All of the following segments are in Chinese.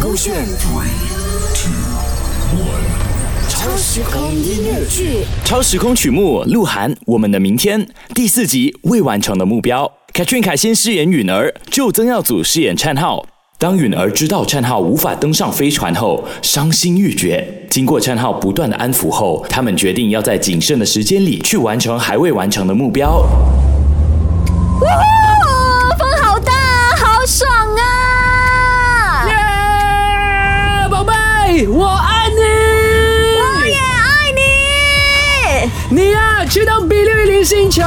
勾选 three two one 超时空音乐剧。超时空曲目，鹿晗，我们的明天第四集未完成的目标。凯俊凯先饰演允儿，就曾耀祖饰演灿浩。当允儿知道灿浩无法登上飞船后，伤心欲绝。经过灿浩不断的安抚后，他们决定要在仅剩的时间里去完成还未完成的目标。我爱你。我也爱你。你呀、去到比利鱼林星球，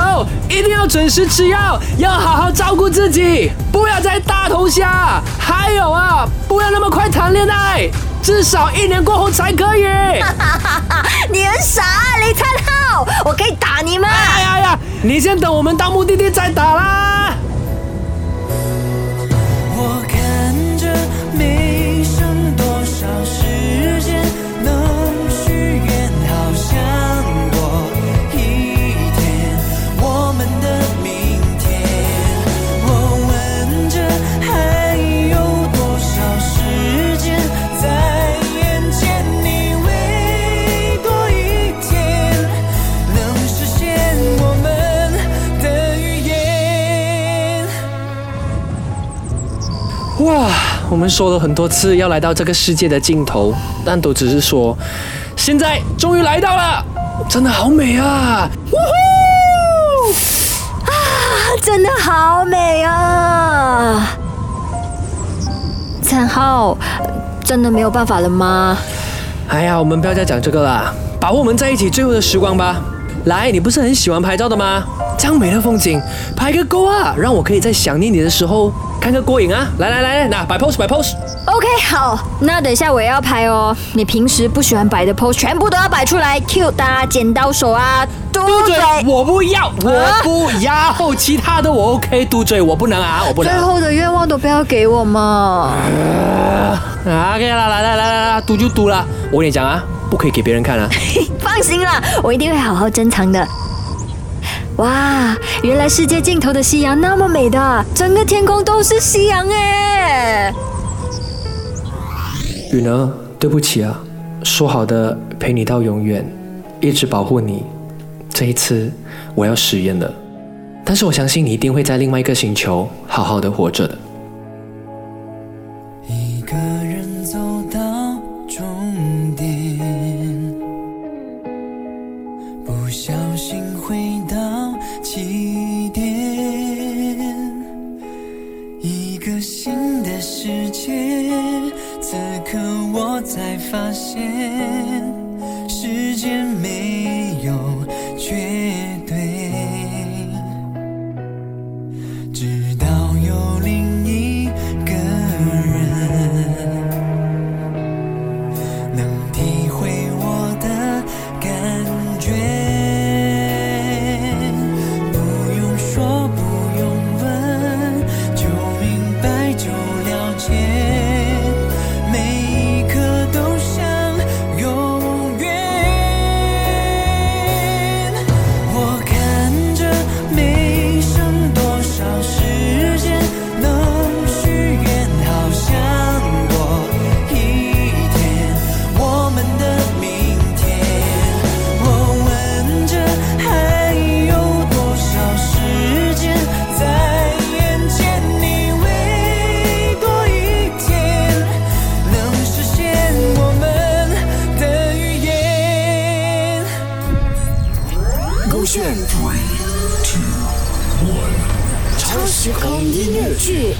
一定要准时吃药，要好好照顾自己，不要再大头虾。还有啊，不要那么快谈恋爱，至少一年过后才可以。你很傻，李灿浩，我可以打你吗？哎呀呀，你先等我们到目的地再哇，我们说了很多次要来到这个世界的尽头，但都只是说，现在终于来到了，真的好美啊！呜呼！啊真的好美啊！灿浩，真的没有办法了吗？哎呀，我们不要再讲这个了，把握我们在一起最后的时光吧。来，你不是很喜欢拍照的吗？这样美的风景，拍个够啊，让我可以在想念你的时候看个过瘾啊！来来来来，那摆 pose 摆 pose。OK，好，那等一下我也要拍哦。你平时不喜欢摆的 pose 全部都要摆出来，cute 啊，剪刀手啊，嘟嘟嘴嘴。我不要，我不要，其他的我 OK，嘟嘴我不能啊，我不能。最后的愿望都不要给我嘛。啊，OK 啦，来来来来来，嘟就嘟啦。我跟你讲啊，不可以给别人看啊。放心啦，我一定会好好珍藏的。哇，原来世界尽头的夕阳那么美的，整个天空都是夕阳哎。雨呢，对不起啊，说好的陪你到永远，一直保护你，这一次我要食言了。但是我相信你一定会在另外一个星球好好的活着的。才发现，勾选 three two one 超时空音乐剧。